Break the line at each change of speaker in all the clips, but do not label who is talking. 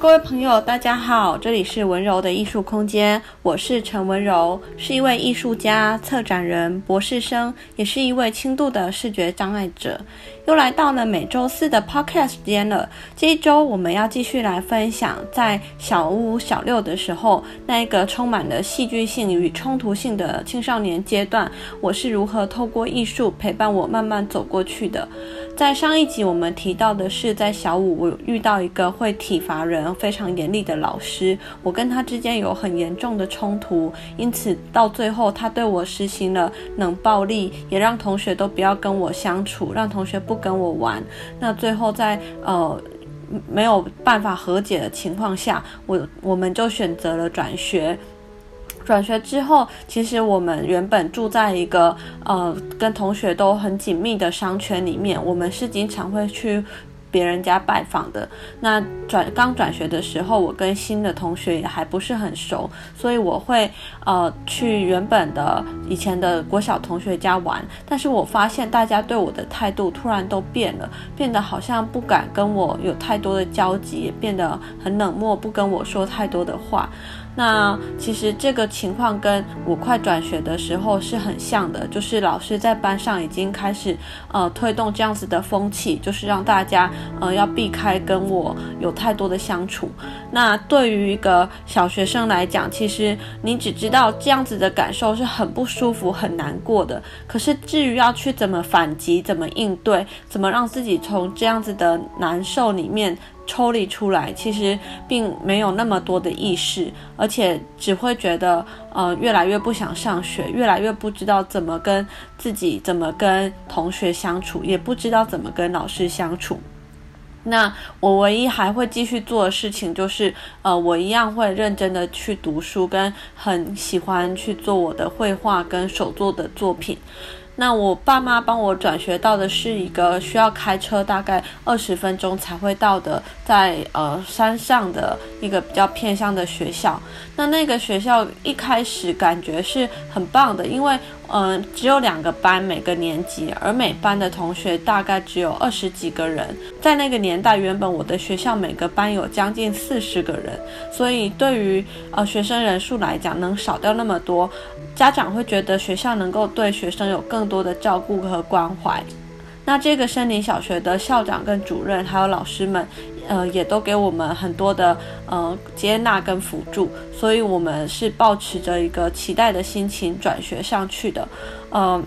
各位朋友，大家好，这里是雯柔的艺术空间，我是陈雯柔，是一位艺术家、策展人、博士生，也是一位轻度的视觉障碍者。又来到了每周四的 Podcast 时间了。这一周我们要继续来分享，在小五、小六的时候，那一个充满了戏剧性与冲突性的青少年阶段，我是如何透过艺术陪伴我慢慢走过去的。在上一集我们提到的是，在小五我遇到一个会体罚人非常严厉的老师，我跟他之间有很严重的冲突，因此到最后他对我实行了冷暴力，也让同学都不要跟我相处，让同学不跟我玩。那最后在呃没有办法和解的情况下，我我们就选择了转学。转学之后，其实我们原本住在一个呃跟同学都很紧密的商圈里面，我们是经常会去别人家拜访的。那转刚转学的时候，我跟新的同学也还不是很熟，所以我会呃去原本的以前的国小同学家玩。但是我发现大家对我的态度突然都变了，变得好像不敢跟我有太多的交集，变得很冷漠，不跟我说太多的话。那其实这个情况跟我快转学的时候是很像的，就是老师在班上已经开始呃推动这样子的风气，就是让大家呃要避开跟我有太多的相处。那对于一个小学生来讲，其实你只知道这样子的感受是很不舒服、很难过的。可是至于要去怎么反击、怎么应对、怎么让自己从这样子的难受里面，抽离出来，其实并没有那么多的意识，而且只会觉得，呃，越来越不想上学，越来越不知道怎么跟自己、怎么跟同学相处，也不知道怎么跟老师相处。那我唯一还会继续做的事情，就是，呃，我一样会认真的去读书，跟很喜欢去做我的绘画跟手作的作品。那我爸妈帮我转学到的是一个需要开车大概二十分钟才会到的，在呃山上的一个比较偏乡的学校。那那个学校一开始感觉是很棒的，因为嗯、只有两个班每个年级，而每班的同学大概只有二十几个人。在那个年代，原本我的学校每个班有将近四十个人，所以对于呃学生人数来讲，能少掉那么多。家长会觉得学校能够对学生有更更多的照顾和关怀，那这个森林小学的校长跟主任还有老师们，呃，也都给我们很多的呃接纳跟辅助，所以我们是抱持着一个期待的心情转学上去的，呃，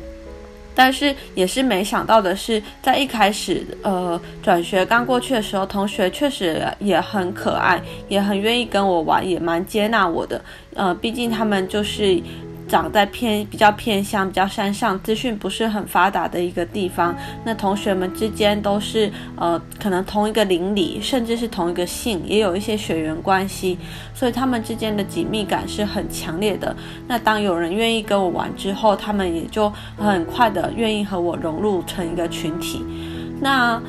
但是也是没想到的是，在一开始呃转学刚过去的时候，同学确实也很可爱，也很愿意跟我玩，也蛮接纳我的，呃，毕竟他们就是。长在偏比较偏乡、比较山上，资讯不是很发达的一个地方。那同学们之间都是呃，可能同一个邻里，甚至是同一个姓，也有一些血缘关系，所以他们之间的紧密感是很强烈的。那当有人愿意跟我玩之后，他们也就很快的愿意和我融入成一个群体。那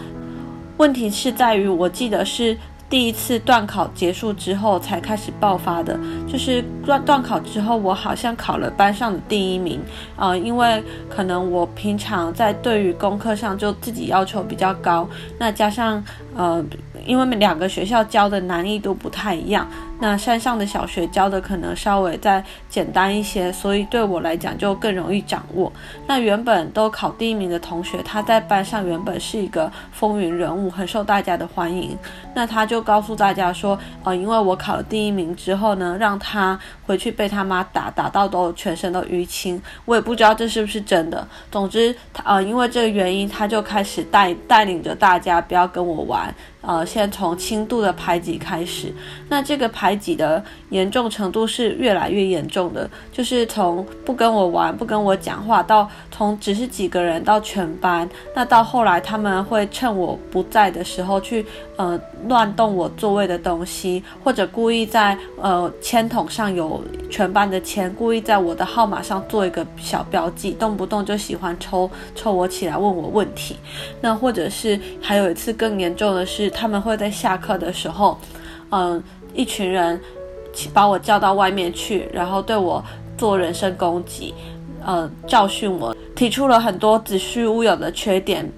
问题是在于，我记得是。第一次段考结束之后才开始爆发的，就是段段考之后，我好像考了班上的第一名，呃，因为可能我平常在对于功课上就自己要求比较高，那加上呃。因为两个学校教的难易度不太一样，那山上的小学教的可能稍微再简单一些，所以对我来讲就更容易掌握。那原本都考第一名的同学，他在班上原本是一个风云人物，很受大家的欢迎。那他就就告诉大家说，呃，因为我考了第一名之后呢，让他回去被他妈打，打到都全身都淤青。我也不知道这是不是真的。总之，他呃，因为这个原因，他就开始带带领着大家不要跟我玩。呃，先从轻度的排挤开始，那这个排挤的严重程度是越来越严重的，就是从不跟我玩、不跟我讲话，到从只是几个人到全班，那到后来他们会趁我不在的时候去呃乱动我座位的东西，或者故意在呃签筒上有全班的签，故意在我的号码上做一个小标记，动不动就喜欢抽抽我起来问我问题，那或者是还有一次更严重的是。他们会在下课的时候，嗯、一群人把我叫到外面去，然后对我做人身攻击，呃，教训我，提出了很多子虚乌有的缺点，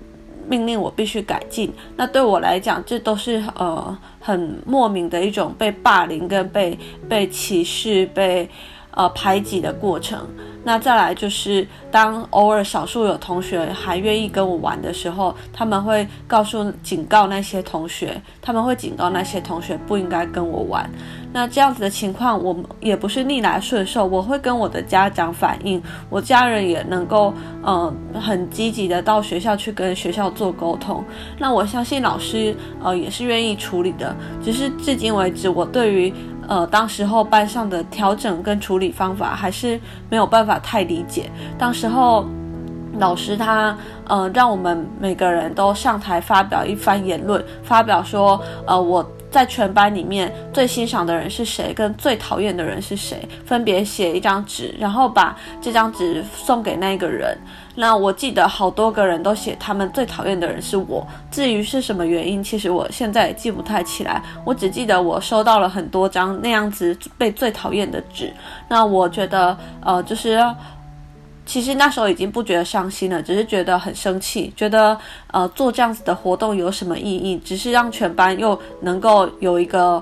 命令我必须改进。那对我来讲，这都是呃很莫名的一种被霸凌跟被被歧视、被呃排挤的过程。那再来就是，当偶尔少数有同学还愿意跟我玩的时候，他们会告诉、警告那些同学，他们会警告那些同学不应该跟我玩。那这样子的情况，我也不是逆来顺受，我会跟我的家长反映，我家人也能够，嗯、呃，很积极的到学校去跟学校做沟通。那我相信老师，呃，也是愿意处理的。只是至今为止，我对于，呃，当时候班上的调整跟处理方法，还是没有办法太理解。当时候老师他，呃，让我们每个人都上台发表一番言论，发表说，呃，我。在全班里面最欣赏的人是谁，跟最讨厌的人是谁，分别写一张纸，然后把这张纸送给那个人。那我记得好多个人都写他们最讨厌的人是我。至于是什么原因，其实我现在也记不太起来。我只记得我收到了很多张那样子被最讨厌的纸。那我觉得，呃，就是。其实那时候已经不觉得伤心了，只是觉得很生气，觉得呃做这样子的活动有什么意义？只是让全班又能够有一个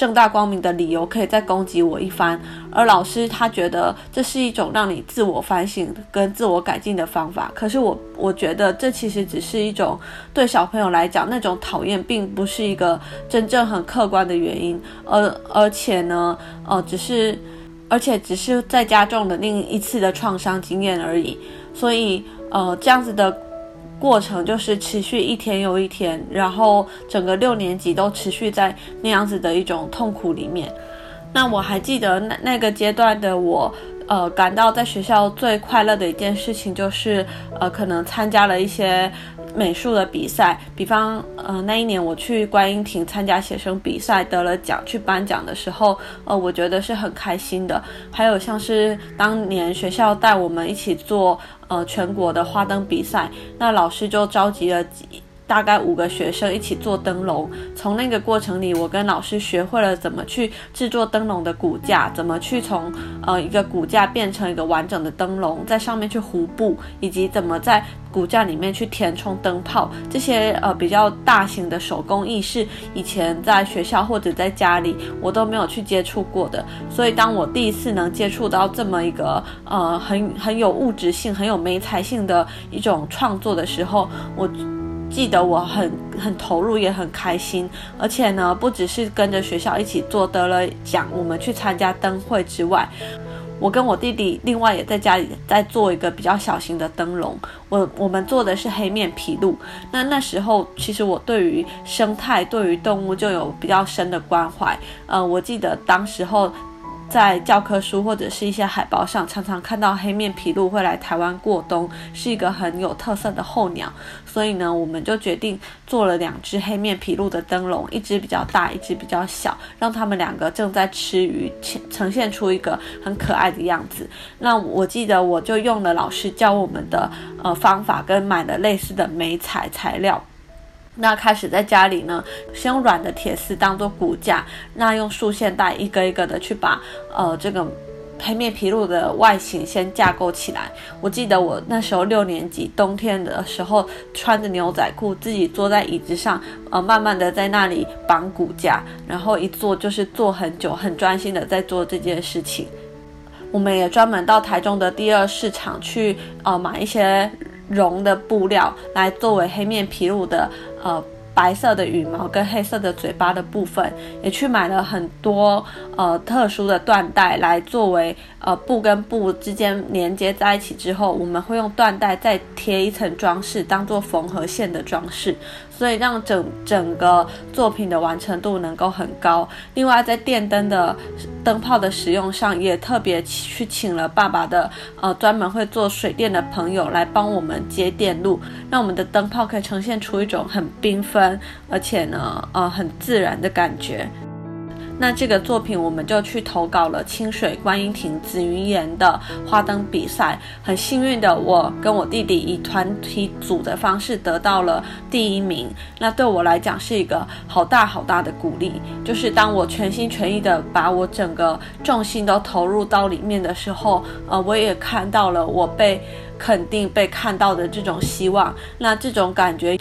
正大光明的理由可以再攻击我一番，而老师他觉得这是一种让你自我反省跟自我改进的方法。可是我我觉得这其实只是一种对小朋友来讲那种讨厌，并不是一个真正很客观的原因，而而且呢，呃，只是。而且只是再加重了另一次的创伤经验而已，所以呃，这样子的过程就是持续一天又一天，然后整个六年级都持续在那样子的一种痛苦里面。那我还记得那那个阶段的我，呃，感到在学校最快乐的一件事情就是，呃，可能参加了一些。美术的比赛，比方，呃，那一年我去观音亭参加写生比赛，得了奖，去颁奖的时候，呃，我觉得是很开心的。还有像是当年学校带我们一起做，呃，全国的花灯比赛，那老师就召集了几。大概五个学生一起做灯笼，从那个过程里，我跟老师学会了怎么去制作灯笼的骨架，怎么去从呃一个骨架变成一个完整的灯笼，在上面去糊布，以及怎么在骨架里面去填充灯泡，这些呃比较大型的手工艺是以前在学校或者在家里我都没有去接触过的。所以当我第一次能接触到这么一个呃很很有物质性、很有媒材性的一种创作的时候，我。记得我很很投入，也很开心，而且呢，不只是跟着学校一起做得了奖，我们去参加灯会之外，我跟我弟弟另外也在家里在做一个比较小型的灯笼。我我们做的是黑面琵鹭。那那时候其实我对于生态、对于动物就有比较深的关怀。呃，我记得当时候。在教科书或者是一些海报上，常常看到黑面琵鹭会来台湾过冬，是一个很有特色的候鸟。所以呢，我们就决定做了两只黑面琵鹭的灯笼，一只比较大，一只比较小，让它们两个正在吃鱼，呈现出一个很可爱的样子。那我记得我就用了老师教我们的呃方法，跟买了类似的美彩材料。那开始在家里呢，先用软的铁丝当做骨架，那用束线带一个一个的去把呃这个黑面皮鹭的外形先架构起来。我记得我那时候六年级冬天的时候，穿着牛仔裤，自己坐在椅子上，呃，慢慢的在那里绑骨架，然后一坐就是坐很久，很专心的在做这件事情。我们也专门到台中的第二市场去，呃，买一些。绒的布料来作为黑面皮鹭的呃白色的羽毛跟黑色的嘴巴的部分，也去买了很多呃特殊的缎带来作为呃布跟布之间连接在一起之后，我们会用缎带再贴一层装饰，当做缝合线的装饰。所以让整整个作品的完成度能够很高。另外，在电灯的灯泡的使用上，也特别去请了爸爸的呃专门会做水电的朋友来帮我们接电路，让我们的灯泡可以呈现出一种很缤纷而且呢呃很自然的感觉。那这个作品我们就去投稿了清水观音亭紫云岩的花灯比赛。很幸运的，我跟我弟弟以团体组的方式得到了第一名。那对我来讲是一个好大好大的鼓励。就是当我全心全意的把我整个重心都投入到里面的时候，呃，我也看到了我被肯定、被看到的这种希望。那这种感觉。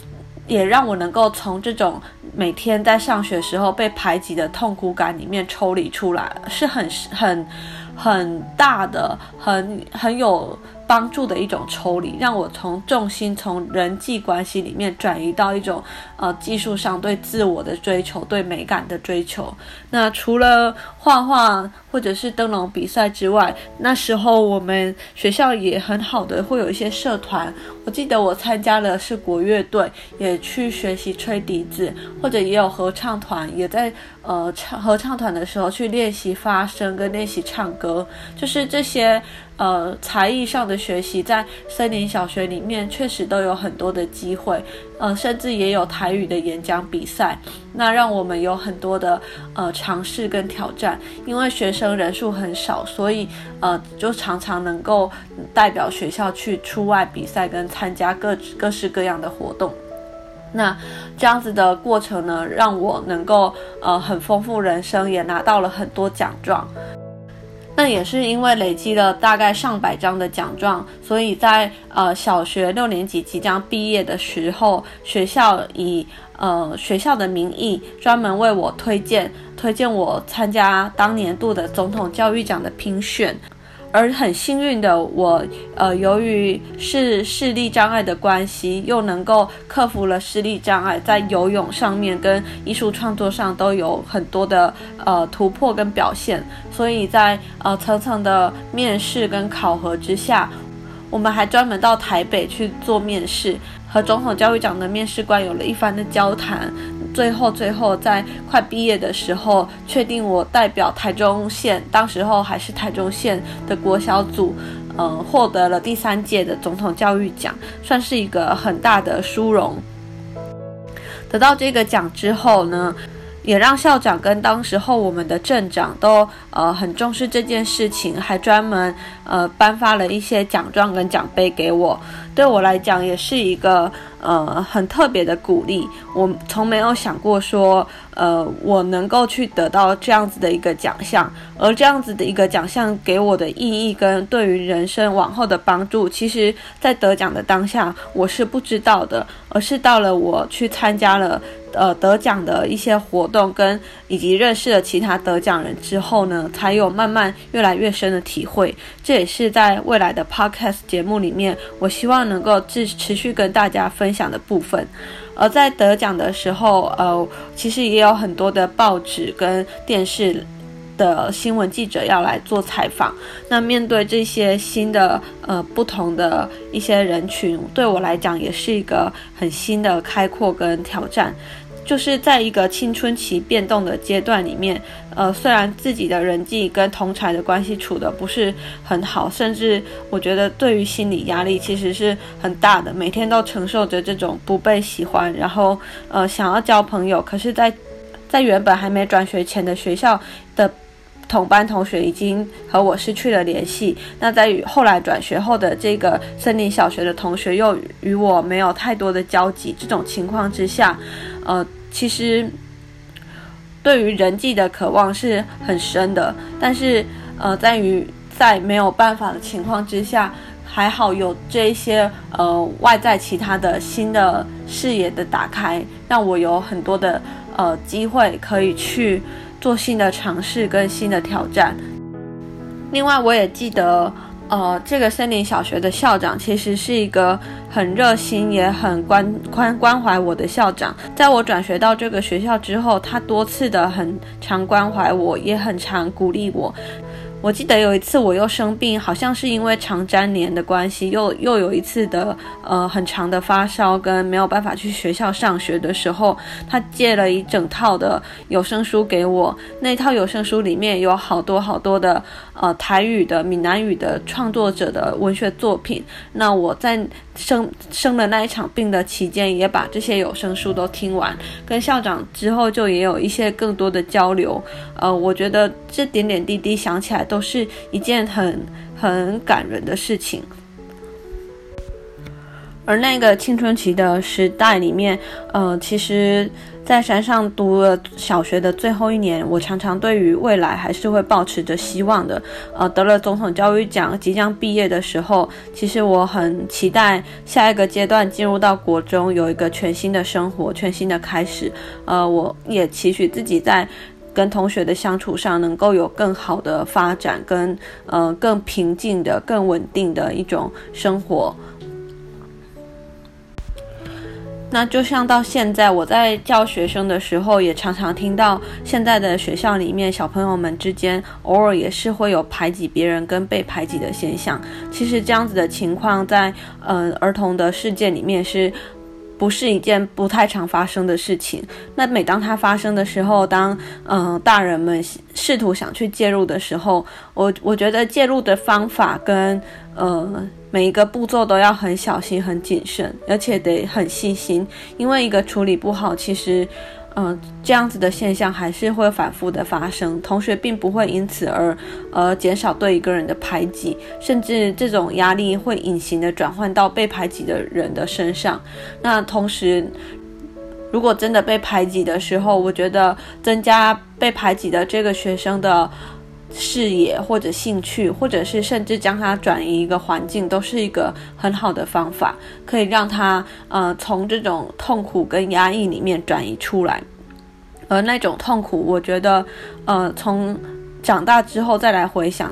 也让我能够从这种每天在上学时候被排挤的痛苦感里面抽离出来，是很很很大的，很很有。帮助的一种抽离，让我从重心从人际关系里面转移到一种呃技术上对自我的追求、对美感的追求。那除了画画或者是灯笼比赛之外，那时候我们学校也很好的会有一些社团。我记得我参加了是国乐队，也去学习吹笛子，或者也有合唱团，也在呃唱合唱团的时候去练习发声跟练习唱歌，就是这些。呃，才艺上的学习在森林小学里面确实都有很多的机会，呃，甚至也有台语的演讲比赛，那让我们有很多的呃尝试跟挑战。因为学生人数很少，所以呃就常常能够代表学校去出外比赛跟参加各各式各样的活动。那这样子的过程呢，让我能够呃很丰富人生，也拿到了很多奖状。那也是因为累积了大概上百张的奖状，所以在呃小学六年级即将毕业的时候，学校以呃学校的名义专门为我推荐，推荐我参加当年度的总统教育奖的评选。而很幸运的我，呃，由于是视力障碍的关系，又能够克服了视力障碍，在游泳上面跟艺术创作上都有很多的呃突破跟表现。所以在呃层层的面试跟考核之下，我们还专门到台北去做面试，和总统教育长的面试官有了一番的交谈。最后，最后在快毕业的时候，确定我代表台中县，当时候还是台中县的国小组，呃，获得了第三届的总统教育奖，算是一个很大的殊荣。得到这个奖之后呢，也让校长跟当时候我们的镇长都呃很重视这件事情，还专门呃颁发了一些奖状跟奖杯给我。对我来讲，也是一个呃很特别的鼓励。我从没有想过说，呃，我能够去得到这样子的一个奖项，而这样子的一个奖项给我的意义跟对于人生往后的帮助，其实在得奖的当下我是不知道的，而是到了我去参加了呃得奖的一些活动跟以及认识了其他得奖人之后呢，才有慢慢越来越深的体会。这也是在未来的 Podcast 节目里面，我希望。能够持持续跟大家分享的部分，而在得奖的时候，呃，其实也有很多的报纸跟电视的新闻记者要来做采访。那面对这些新的呃不同的一些人群，对我来讲也是一个很新的开阔跟挑战。就是在一个青春期变动的阶段里面，呃，虽然自己的人际跟同才的关系处得不是很好，甚至我觉得对于心理压力其实是很大的，每天都承受着这种不被喜欢，然后呃想要交朋友，可是在，在在原本还没转学前的学校的同班同学已经和我失去了联系，那在与后来转学后的这个森林小学的同学又与我没有太多的交集，这种情况之下，呃。其实，对于人际的渴望是很深的，但是，呃，在于在没有办法的情况之下，还好有这一些呃外在其他的新的视野的打开，让我有很多的呃机会可以去做新的尝试跟新的挑战。另外，我也记得。呃，这个森林小学的校长其实是一个很热心也很关关关怀我的校长。在我转学到这个学校之后，他多次的很常关怀我，也很常鼓励我。我记得有一次我又生病，好像是因为肠粘连的关系，又又有一次的呃很长的发烧，跟没有办法去学校上学的时候，他借了一整套的有声书给我。那套有声书里面有好多好多的呃台语的、闽南语的创作者的文学作品。那我在生生的那一场病的期间，也把这些有声书都听完，跟校长之后就也有一些更多的交流。呃，我觉得这点点滴滴想起来。都是一件很很感人的事情，而那个青春期的时代里面，呃，其实，在山上读了小学的最后一年，我常常对于未来还是会抱持着希望的。呃，得了总统教育奖，即将毕业的时候，其实我很期待下一个阶段进入到国中，有一个全新的生活，全新的开始。呃，我也期许自己在。跟同学的相处上，能够有更好的发展，跟呃更平静的、更稳定的一种生活。那就像到现在，我在教学生的时候，也常常听到现在的学校里面，小朋友们之间偶尔也是会有排挤别人跟被排挤的现象。其实这样子的情况在，在呃儿童的世界里面是。不是一件不太常发生的事情。那每当它发生的时候，当嗯、大人们试图想去介入的时候，我我觉得介入的方法跟呃每一个步骤都要很小心、很谨慎，而且得很细心，因为一个处理不好，其实。嗯、这样子的现象还是会反复的发生。同学并不会因此而呃减少对一个人的排挤，甚至这种压力会隐形的转换到被排挤的人的身上。那同时，如果真的被排挤的时候，我觉得增加被排挤的这个学生的视野或者兴趣，或者是甚至将他转移一个环境，都是一个很好的方法，可以让他呃从这种痛苦跟压抑里面转移出来。而那种痛苦，我觉得呃从长大之后再来回想，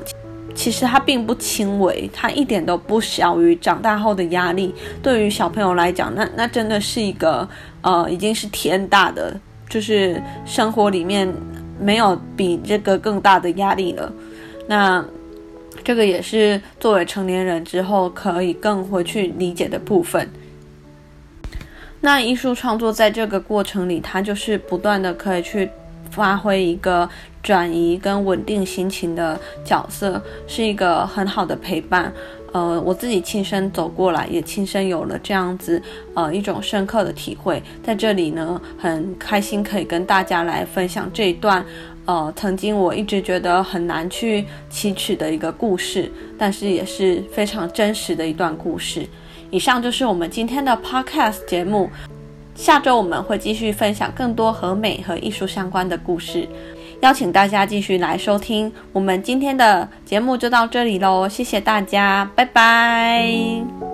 其实它并不轻微，它一点都不小于长大后的压力。对于小朋友来讲，那那真的是一个呃已经是天大的，就是生活里面。没有比这个更大的压力了，那这个也是作为成年人之后可以更回去理解的部分。那艺术创作在这个过程里，它就是不断的可以去发挥一个转移跟稳定心情的角色，是一个很好的陪伴。呃，我自己亲身走过来，也亲身有了这样子呃一种深刻的体会。在这里呢，很开心可以跟大家来分享这一段呃曾经我一直觉得很难去启齿的一个故事，但是也是非常真实的一段故事。以上就是我们今天的 Podcast 节目，下周我们会继续分享更多和美和艺术相关的故事。邀请大家继续来收听，我们今天的节目就到这里喽，谢谢大家，拜拜。